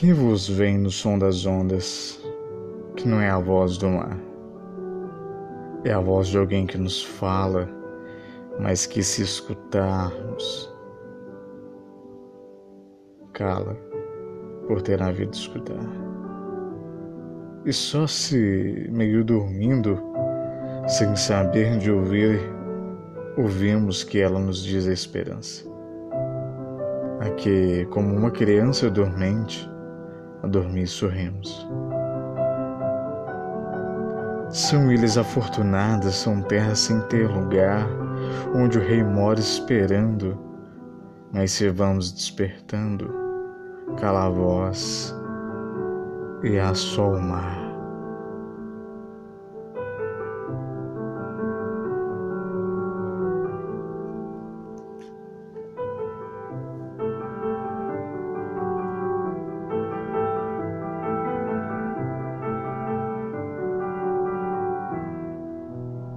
Quem vos vem no som das ondas, que não é a voz do mar? É a voz de alguém que nos fala, mas que se escutarmos, cala por ter havido escutar. E só se, meio dormindo, sem saber de ouvir, ouvimos que ela nos diz a esperança. A que, como uma criança dormente, a dormir sorrimos. São ilhas afortunadas, são terras sem ter lugar, onde o rei mora esperando, mas se vamos despertando, cala a voz e há só o mar.